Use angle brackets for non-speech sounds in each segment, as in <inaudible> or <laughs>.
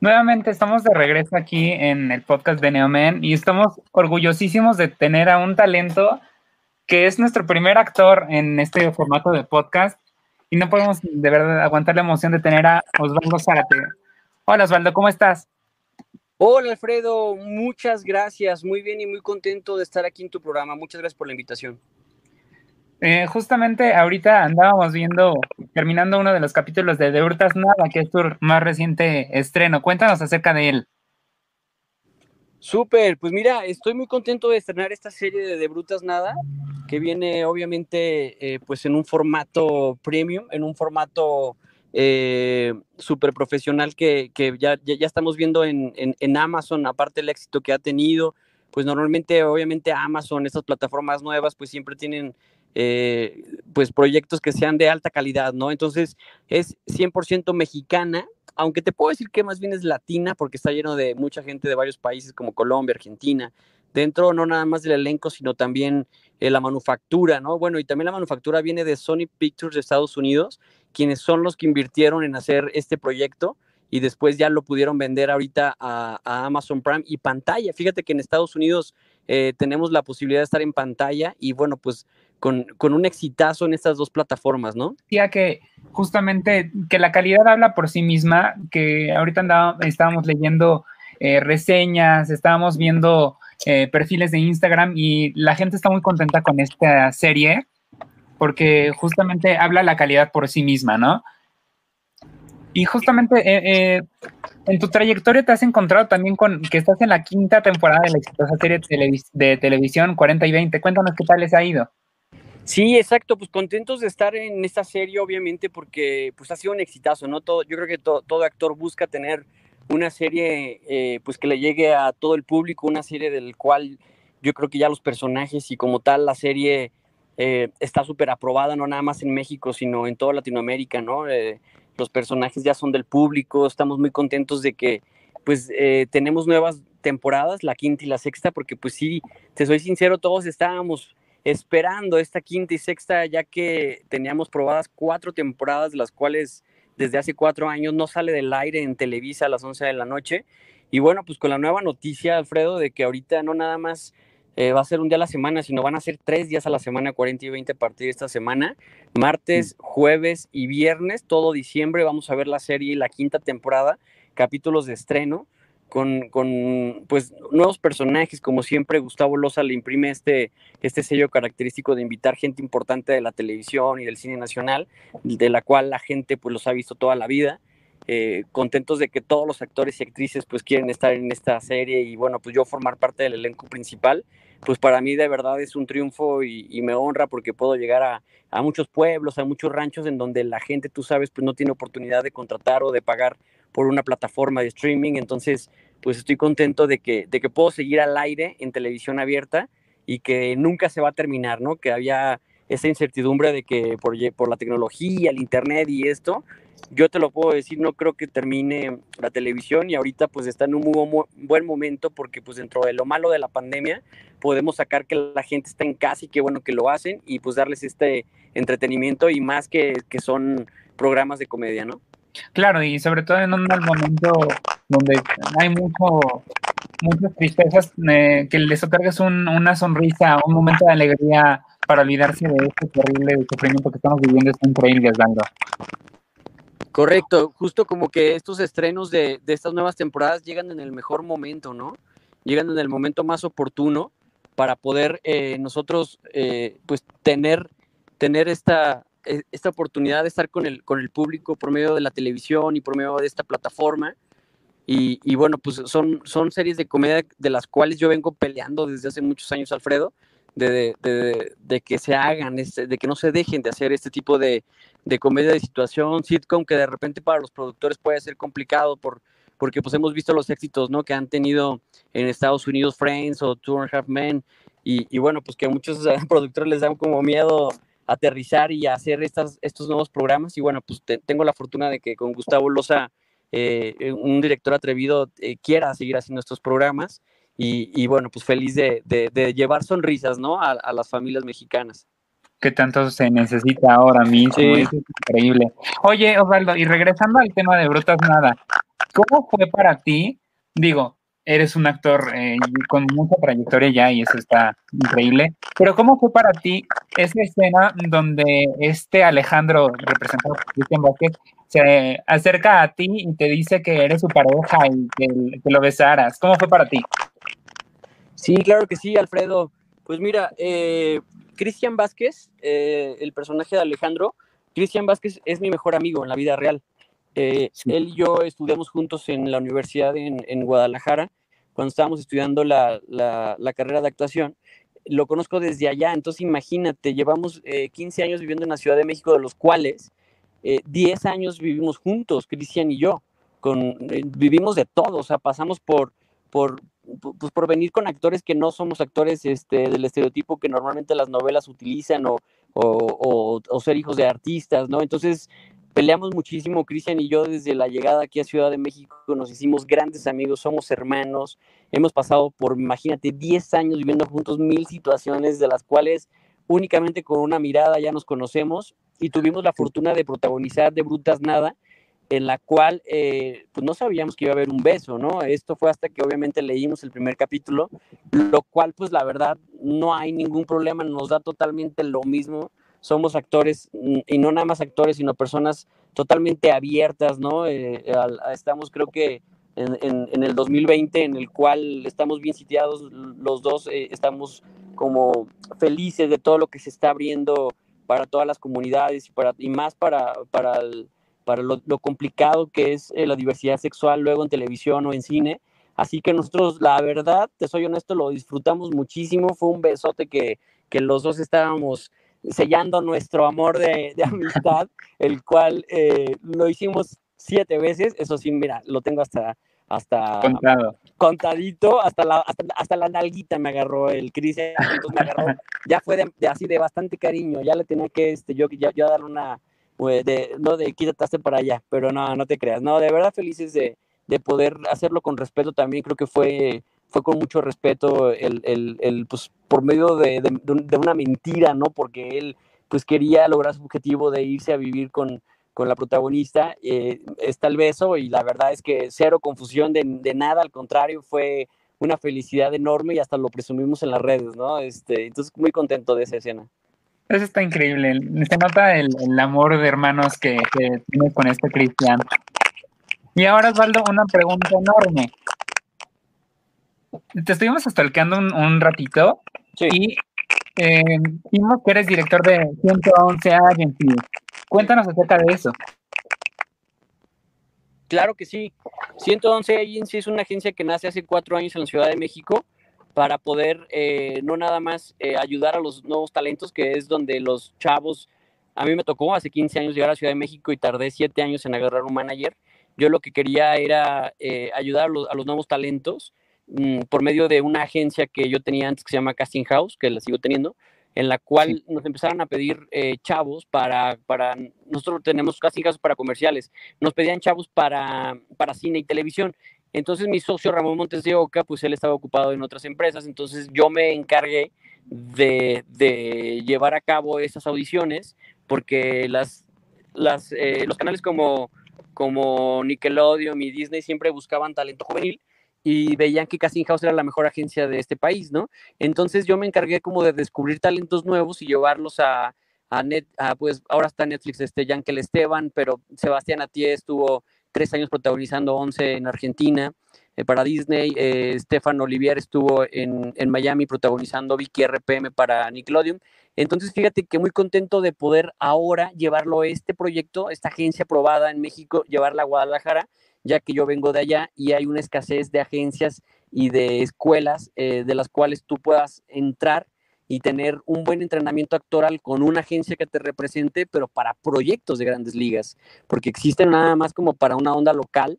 Nuevamente estamos de regreso aquí en el podcast de Neomen y estamos orgullosísimos de tener a un talento que es nuestro primer actor en este formato de podcast y no podemos de verdad aguantar la emoción de tener a Osvaldo Zárate. Hola Osvaldo, ¿cómo estás? Hola Alfredo, muchas gracias, muy bien y muy contento de estar aquí en tu programa. Muchas gracias por la invitación. Eh, justamente ahorita andábamos viendo, terminando uno de los capítulos de De Hurtas Nada, que es tu más reciente estreno. Cuéntanos acerca de él. Súper, pues mira, estoy muy contento de estrenar esta serie de De Brutas Nada, que viene obviamente eh, pues en un formato premium, en un formato eh, súper profesional que, ya, estamos viendo en, Amazon, aparte del éxito que ha tenido, pues normalmente obviamente Amazon, estas plataformas nuevas, pues siempre tienen eh, pues proyectos que sean de alta calidad, ¿no? Entonces es 100% mexicana, aunque te puedo decir que más bien es latina porque está lleno de mucha gente de varios países como Colombia, Argentina, dentro no nada más del elenco, sino también eh, la manufactura, ¿no? Bueno, y también la manufactura viene de Sony Pictures de Estados Unidos, quienes son los que invirtieron en hacer este proyecto y después ya lo pudieron vender ahorita a, Amazon Prime y pantalla. Fíjate que en Estados Unidos eh, tenemos la posibilidad de estar en pantalla y bueno, pues con, un exitazo en estas dos plataformas, ¿no? Ya que justamente que la calidad habla por sí misma, que ahorita estábamos leyendo eh, reseñas, estábamos viendo eh, perfiles de Instagram y la gente está muy contenta con esta serie porque justamente habla la calidad por sí misma, ¿no? Y justamente eh, en tu trayectoria te has encontrado también con que estás en la quinta temporada de la exitosa serie de televisión 40 y 20. Cuéntanos qué tal les ha ido. Sí, exacto, pues contentos de estar en esta serie, obviamente, porque pues ha sido un exitazo, ¿no? Todo, yo creo que todo actor busca tener una serie eh, pues que le llegue a todo el público, una serie del cual yo creo que ya los personajes y como tal la serie eh, está súper aprobada, no nada más en México, sino en toda Latinoamérica, ¿no? Eh, los personajes ya son del público, estamos muy contentos de que pues tenemos nuevas temporadas, la quinta y la sexta, porque pues sí, te soy sincero, todos estábamos esperando esta quinta y sexta, ya que teníamos probadas cuatro temporadas, las cuales desde hace cuatro años no sale del aire en Televisa a las 11 de la noche. Y bueno, pues con la nueva noticia, Alfredo, de que ahorita no nada más eh, va a ser un día a la semana, sino van a ser tres días a la semana, 40 y 20 a partir de esta semana. Martes, mm. jueves y viernes, todo diciembre, vamos a ver la serie, la quinta temporada, capítulos de estreno con, con, pues, nuevos personajes, como siempre Gustavo Loza le imprime este, este sello característico de invitar gente importante de la televisión y del cine nacional, de la cual la gente pues los ha visto toda la vida. Eh, contentos de que todos los actores y actrices pues quieren estar en esta serie y bueno, pues yo formar parte del elenco principal, pues para mí de verdad es un triunfo y, me honra porque puedo llegar a, a, muchos pueblos, a muchos ranchos en donde la gente, tú sabes, pues no tiene oportunidad de contratar o de pagar por una plataforma de streaming. Entonces, pues estoy contento de que, de que puedo seguir al aire en televisión abierta y que nunca se va a terminar, ¿no? Que había esa incertidumbre de que por, por la tecnología, el internet y esto, yo te lo puedo decir, no creo que termine la televisión y ahorita pues está en un muy buen momento porque pues dentro de lo malo de la pandemia podemos sacar que la gente está en casa y qué bueno que lo hacen y pues darles este entretenimiento y más que, que son programas de comedia, ¿no? Claro, y sobre todo en un momento donde hay mucho, muchas tristezas, eh, que les otorgues una sonrisa, un momento de alegría para olvidarse de este terrible sufrimiento que estamos viviendo es increíble, Osvaldo. Correcto, justo como que estos estrenos de, estas nuevas temporadas llegan en el mejor momento, ¿no? Llegan en el momento más oportuno para poder eh, nosotros eh, pues tener, tener esta, e, esta oportunidad de estar con el, con el público por medio de la televisión y por medio de esta plataforma. Y, bueno, pues son, son series de comedia de las cuales yo vengo peleando desde hace muchos años, Alfredo, de, de, que se hagan, este, de que no se dejen de hacer este tipo de, comedia de situación, sitcom, que de repente para los productores puede ser complicado por, porque pues hemos visto los éxitos ¿no? que han tenido en Estados Unidos Friends o Two and a Half Men, y, bueno, pues que a muchos <laughs> productores les dan como miedo aterrizar y hacer estas, estos nuevos programas. Y bueno, pues tengo la fortuna de que con Gustavo Loza, eh, un director atrevido, eh, quiera seguir haciendo estos programas. Y, bueno, pues feliz de, llevar sonrisas, ¿no? A, las familias mexicanas. Que tanto se necesita ahora mismo, es increíble. Oye, Osvaldo, y regresando al tema de Brutas Nada, ¿cómo fue para ti? Digo, eres un actor eh, con mucha trayectoria ya y eso está increíble. Pero ¿cómo fue para ti esa escena donde este Alejandro, representado por Cristian Vázquez, se acerca a ti y te dice que eres su pareja y que, lo besaras? ¿Cómo fue para ti? Sí, claro que sí, Alfredo. Pues mira, eh, Cristian Vázquez, eh, el personaje de Alejandro, Cristian Vázquez es mi mejor amigo en la vida real. Eh, él y yo estudiamos juntos en la universidad en, Guadalajara, cuando estábamos estudiando la, carrera de actuación. Lo conozco desde allá, entonces imagínate, llevamos 15 eh, años viviendo en la Ciudad de México, de los cuales 10 eh, años vivimos juntos, Cristian y yo. Con, vivimos de todo, o sea, pasamos por, por, pues por venir con actores que no somos actores este, del estereotipo que normalmente las novelas utilizan o, o, o, ser hijos de artistas, ¿no? Entonces, peleamos muchísimo, Cristian y yo, desde la llegada aquí a Ciudad de México, nos hicimos grandes amigos, somos hermanos, hemos pasado por, imagínate, 10 años viviendo juntos, mil situaciones de las cuales únicamente con una mirada ya nos conocemos y tuvimos la fortuna de protagonizar de Brutas Nada, en la cual eh, pues no sabíamos que iba a haber un beso, ¿no? Esto fue hasta que obviamente leímos el primer capítulo, lo cual pues la verdad no hay ningún problema, nos da totalmente lo mismo somos actores, y no nada más actores, sino personas totalmente abiertas, ¿no? Eh, estamos creo que en, el 2020, en el cual estamos bien sitiados, los dos eh, estamos como felices de todo lo que se está abriendo para todas las comunidades y, para, y más para, para, para lo, complicado que es eh, la diversidad sexual luego en televisión o en cine. Así que nosotros, la verdad, te soy honesto, lo disfrutamos muchísimo. Fue un besote que, que los dos estábamos sellando nuestro amor de, <laughs> amistad, el cual eh, lo hicimos siete veces, eso sí, mira, lo tengo hasta, hasta contadito, hasta la, hasta, la nalguita me agarró el Cris, me agarró, <laughs> ya fue de, así de bastante cariño, ya le tenía que, este, yo, ya, yo darle una, pues, de, no de quítate para allá, pero no, no te creas, no, de verdad felices de, de poder hacerlo con respeto también, creo que fue fue con mucho respeto, el, el, el pues, por medio de, de, una mentira, ¿no? Porque él, pues, quería lograr su objetivo de irse a vivir con, con la protagonista. Eh, está el beso y la verdad es que cero confusión de, de, nada, al contrario, fue una felicidad enorme y hasta lo presumimos en las redes, ¿no? Este, entonces, muy contento de esa escena. Eso está increíble. Se nota el, el amor de hermanos que, que tienes con este Cristian. Y ahora, Osvaldo, una pregunta enorme te estuvimos stalkeando un, un ratito y eh, vimos que eres director de 111 Agency. Cuéntanos acerca de eso. Claro que sí. 111 Agency es una agencia que nace hace cuatro años en la Ciudad de México para poder eh, no nada más eh, ayudar a los nuevos talentos, que es donde los chavos, a mí me tocó hace 15 años llegar a Ciudad de México y tardé siete años en agarrar un manager. Yo lo que quería era ayudar a los, a los nuevos talentos Mm, por medio de una agencia que yo tenía antes que se llama Casting House, que la sigo teniendo, en la cual nos empezaron a pedir eh, chavos para, para, nosotros tenemos Casting House para comerciales, nos pedían chavos para, para cine y televisión. Entonces mi socio Ramón Montes de Oca, pues él estaba ocupado en otras empresas, entonces yo me encargué de, llevar a cabo esas audiciones, porque las, las, eh, los canales como, Nickelodeon y Disney siempre buscaban talento juvenil, y veían que Casting House era la mejor agencia de este país, ¿no? Entonces yo me encargué como de descubrir talentos nuevos y llevarlos a, a, Net, pues ahora está Netflix, este Yankel Esteban, pero Sebastián Atié estuvo tres años protagonizando 11 en Argentina eh, para Disney, eh, Stefan Olivier estuvo en, en, Miami protagonizando Vicky RPM para Nickelodeon. Entonces, fíjate que muy contento de poder ahora llevarlo a este proyecto, esta agencia aprobada en México, llevarla a Guadalajara ya que yo vengo de allá y hay una escasez de agencias y de escuelas eh, de las cuales tú puedas entrar y tener un buen entrenamiento actoral con una agencia que te represente, pero para proyectos de grandes ligas, porque existen nada más como para una onda local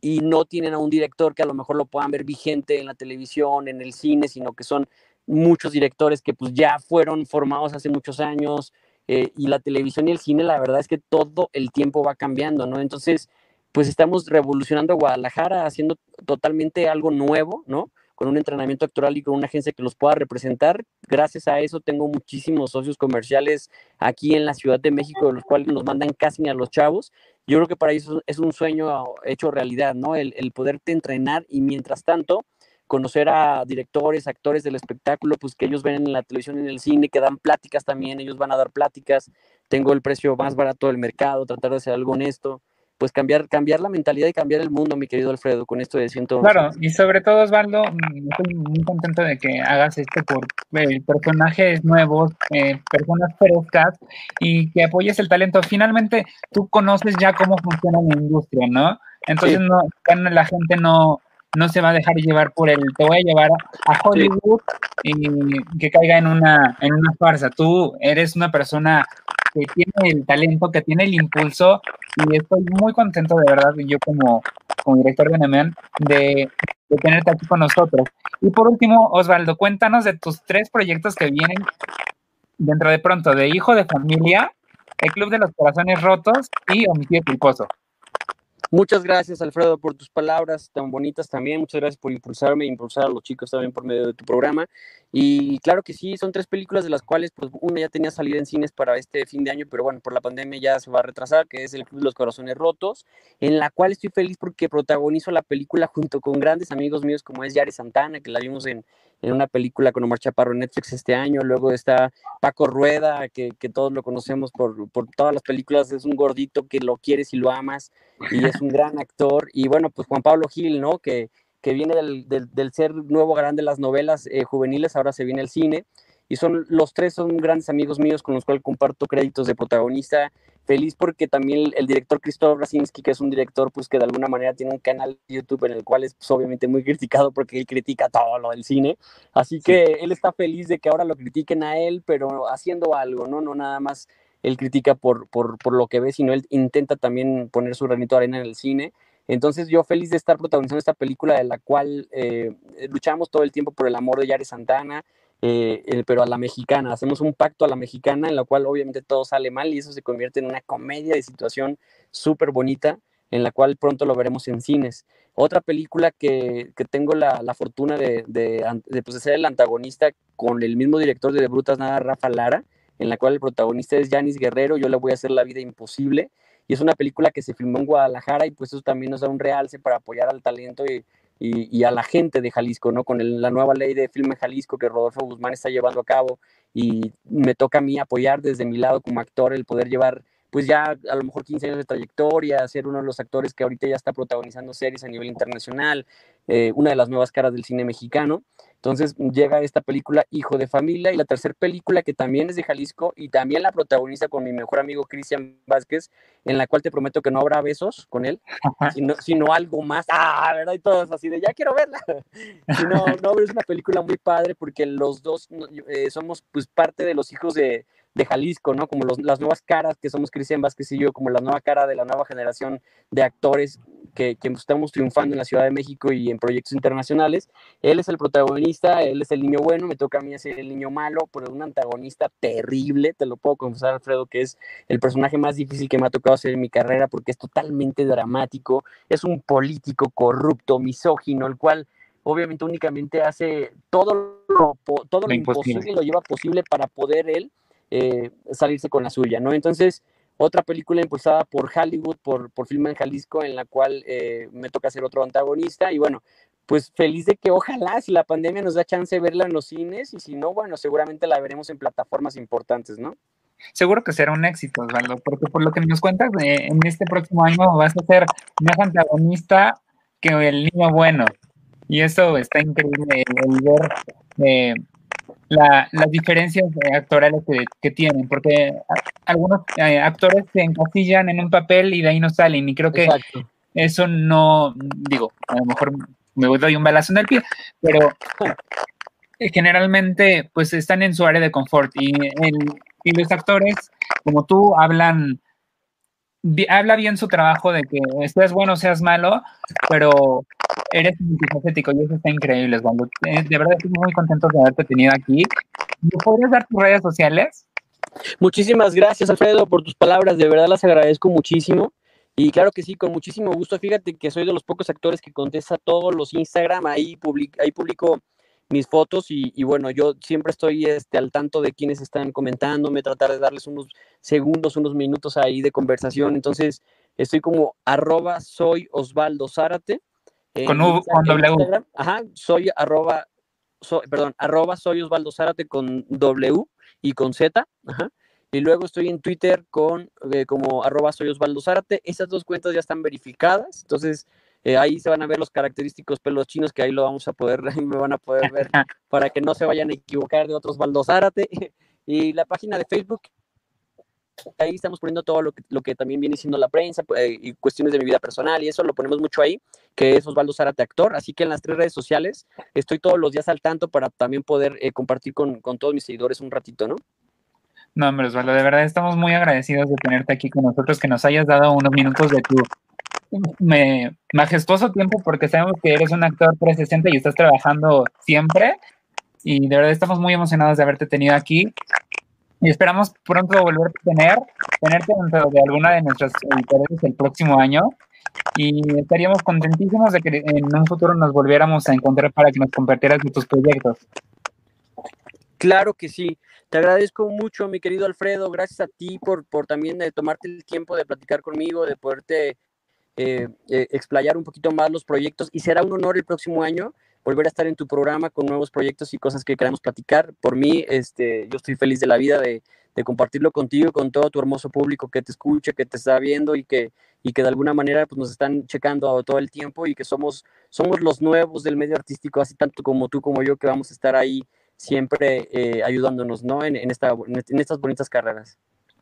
y no tienen a un director que a lo mejor lo puedan ver vigente en la televisión, en el cine, sino que son muchos directores que pues ya fueron formados hace muchos años eh, y la televisión y el cine, la verdad es que todo el tiempo va cambiando, ¿no? Entonces, pues estamos revolucionando Guadalajara, haciendo totalmente algo nuevo, ¿no? Con un entrenamiento actoral y con una agencia que los pueda representar. Gracias a eso tengo muchísimos socios comerciales aquí en la Ciudad de México, de los cuales nos mandan casting a los chavos. Yo creo que para eso es un sueño hecho realidad, ¿no? El, el poderte entrenar y mientras tanto conocer a directores, actores del espectáculo, pues que ellos ven en la televisión, en el cine, que dan pláticas también, ellos van a dar pláticas, tengo el precio más barato del mercado, tratar de hacer algo honesto, pues cambiar, cambiar la mentalidad y cambiar el mundo, mi querido Alfredo, con esto de ciento. Claro, y sobre todo, Osvaldo, mm, estoy muy contento de que hagas esto por eh, personajes nuevos, eh, personas frescas y que apoyes el talento. Finalmente, tú conoces ya cómo funciona la industria, ¿no? Entonces, no, la gente no, no se va a dejar llevar por el te voy a llevar a Hollywood y que caiga en una, en una farsa. Tú eres una persona que tiene el talento, que tiene el impulso y estoy muy contento de verdad, yo como, director de Nemean, de, tenerte aquí con nosotros. Y por último, Osvaldo, cuéntanos de tus tres proyectos que vienen dentro de pronto, de Hijo de Familia, El Club de los Corazones Rotos y Homicidio Culposo. Muchas gracias, Alfredo, por tus palabras tan bonitas también. Muchas gracias por impulsarme impulsar a los chicos también por medio de tu programa. Y claro que sí, son tres películas de las cuales, pues, una ya tenía salida en cines para este fin de año, pero bueno, por la pandemia ya se va a retrasar, que es El Club de los Corazones Rotos, en la cual estoy feliz porque protagonizo la película junto con grandes amigos míos como es Yari Santana, que la vimos en, en una película con Omar Chaparro en Netflix este año. Luego está Paco Rueda, que, que todos lo conocemos por, por, todas las películas. Es un gordito que lo quieres y lo amas y es un gran actor. Y bueno, pues Juan Pablo Gil, ¿no? Que, que viene del, del, del ser nuevo gran de las novelas eh, juveniles, ahora se viene al cine. Y son los tres son grandes amigos míos con los cuales comparto créditos de protagonista feliz porque también el, director Christoph Rasinski, que es un director pues que de alguna manera tiene un canal de YouTube en el cual es pues, obviamente muy criticado porque él critica todo lo del cine, así que él está feliz de que ahora lo critiquen a él, pero haciendo algo, ¿no? No nada más él critica por, por, por lo que ve, sino él intenta también poner su granito de arena en el cine. Entonces yo feliz de estar protagonizando esta película de la cual eh, luchamos todo el tiempo por el amor de Yare Santana, eh, pero a la mexicana. Hacemos un pacto a la mexicana en la cual obviamente todo sale mal y eso se convierte en una comedia de situación súper bonita en la cual pronto lo veremos en cines. Otra película que, que tengo la, la fortuna de, de, pues, de, ser el antagonista con el mismo director de De Brutas Nada, Rafa Lara, en la cual el protagonista es Janis Guerrero, yo le voy a hacer la vida imposible. Y es una película que se filmó en Guadalajara y pues eso también nos da un realce para apoyar al talento y, y, a la gente de Jalisco, ¿no? Con la nueva ley de filme Jalisco que Rodolfo Guzmán está llevando a cabo y me toca a mí apoyar desde mi lado como actor el poder llevar pues ya a lo mejor 15 años de trayectoria, ser uno de los actores que ahorita ya está protagonizando series a nivel internacional, eh, una de las nuevas caras del cine mexicano. Entonces llega esta película Hijo de Familia y la tercera película que también es de Jalisco y también la protagoniza con mi mejor amigo Cristian Vázquez, en la cual te prometo que no habrá besos con él, <laughs> sino, sino, algo más. Ah, ¿verdad? Y todos así de ya quiero verla. <laughs> no, no, es una película muy padre porque los dos eh, somos pues parte de los hijos de, de Jalisco, ¿no? Como los, las nuevas caras que somos Cristian Vázquez y yo, como la nueva cara de la nueva generación de actores que, que, estamos triunfando en la Ciudad de México y en proyectos internacionales. Él es el protagonista, él es el niño bueno, me toca a mí ser el niño malo, pero un antagonista terrible, te lo puedo confesar, Alfredo, que es el personaje más difícil que me ha tocado hacer en mi carrera porque es totalmente dramático, es un político corrupto, misógino, el cual obviamente únicamente hace todo lo, todo lo imposible lo lleva posible para poder él eh, salirse con la suya, ¿no? Entonces, otra película impulsada por Hollywood, por, por Film en Jalisco, en la cual eh, me toca ser otro antagonista y bueno, pues feliz de que ojalá si la pandemia nos da chance de verla en los cines y si no, bueno, seguramente la veremos en plataformas importantes, ¿no? Seguro que será un éxito, Osvaldo, porque por lo que nos cuentas, eh, en este próximo año vas a ser más antagonista que el niño bueno. Y eso está increíble, el ver eh, la, las diferencias actorales que, tienen, porque algunos eh, actores se encasillan en un papel y de ahí no salen, y creo que Exacto. eso no, digo, a lo mejor me doy un balazo en el pie, pero <laughs> generalmente pues están en su área de confort y, el, y los actores, como tú, hablan habla bien su trabajo de que seas bueno seas malo, pero eres multifacético y eso está increíble, Osvaldo. Eh, de verdad estoy muy contento de haberte tenido aquí. ¿Me podrías dar tus redes sociales? Muchísimas gracias, Alfredo, por tus palabras. De verdad las agradezco muchísimo. Y claro que sí, con muchísimo gusto. Fíjate que soy de los pocos actores que contesta todos los Instagram, ahí, ahí publico mis fotos y, bueno, yo siempre estoy este, al tanto de quienes están comentándome, tratar de darles unos segundos, unos minutos ahí de conversación. Entonces, estoy como arroba soy Osvaldo Zárate. Con, con W. Ajá, soy arroba, perdón, arroba soy Osvaldo Zárate con W y con Z. Ajá. Y luego estoy en Twitter con eh, como arroba soy Osvaldo Zárate. Esas dos cuentas ya están verificadas. Entonces, eh, ahí se van a ver los característicos pelos chinos que ahí lo vamos a poder, <laughs> me van a poder ver <laughs> para que no se vayan a equivocar de otros Osvaldo Zárate. <laughs> Y la página de Facebook, ahí estamos poniendo todo lo que, también viene siendo la prensa eh, y cuestiones de mi vida personal y eso lo ponemos mucho ahí, que es Osvaldo Zárate Actor. Así que en las tres redes sociales estoy todos los días al tanto para también poder compartir con, con todos mis seguidores un ratito, ¿no? No, hombre, Osvaldo, de verdad estamos muy agradecidos de tenerte aquí con nosotros, que nos hayas dado unos minutos de tu majestuoso tiempo, porque sabemos que eres un actor 360 y estás trabajando siempre. Y de verdad estamos muy emocionados de haberte tenido aquí. Y esperamos pronto volver a tener, tenerte dentro de alguna de nuestras editoriales el próximo año. Y estaríamos contentísimos de que en un futuro nos volviéramos a encontrar para que nos compartieras tus proyectos. Claro que sí. Te agradezco mucho, mi querido Alfredo. Gracias a ti por, por también de eh, tomarte el tiempo de platicar conmigo, de poderte eh, eh, explayar un poquito más los proyectos. Y será un honor el próximo año volver a estar en tu programa con nuevos proyectos y cosas que queramos platicar. Por mí, este, yo estoy feliz de la vida de, de compartirlo contigo, con todo tu hermoso público que te escucha, que te está viendo y que, y que de alguna manera pues, nos están checando todo el tiempo y que somos, somos los nuevos del medio artístico, así tanto como tú como yo, que vamos a estar ahí siempre eh, ayudándonos, ¿no? En, esta, en estas bonitas carreras.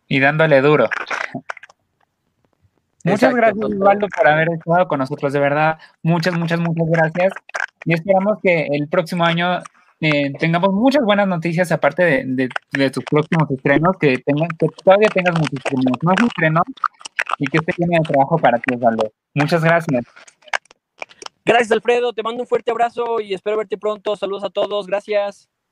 Y dándole duro. Muchas gracias, Osvaldo, por haber estado con nosotros, de verdad. Muchas, muchas, muchas gracias. Y esperamos que el próximo año eh, tengamos muchas buenas noticias, aparte de, de, tus próximos estrenos, que, tengan, que todavía tengas muchísimos más estrenos y que esté lleno de trabajo para ti, Osvaldo. Muchas gracias. Gracias, Alfredo. Te mando un fuerte abrazo y espero verte pronto. Saludos a todos. Gracias.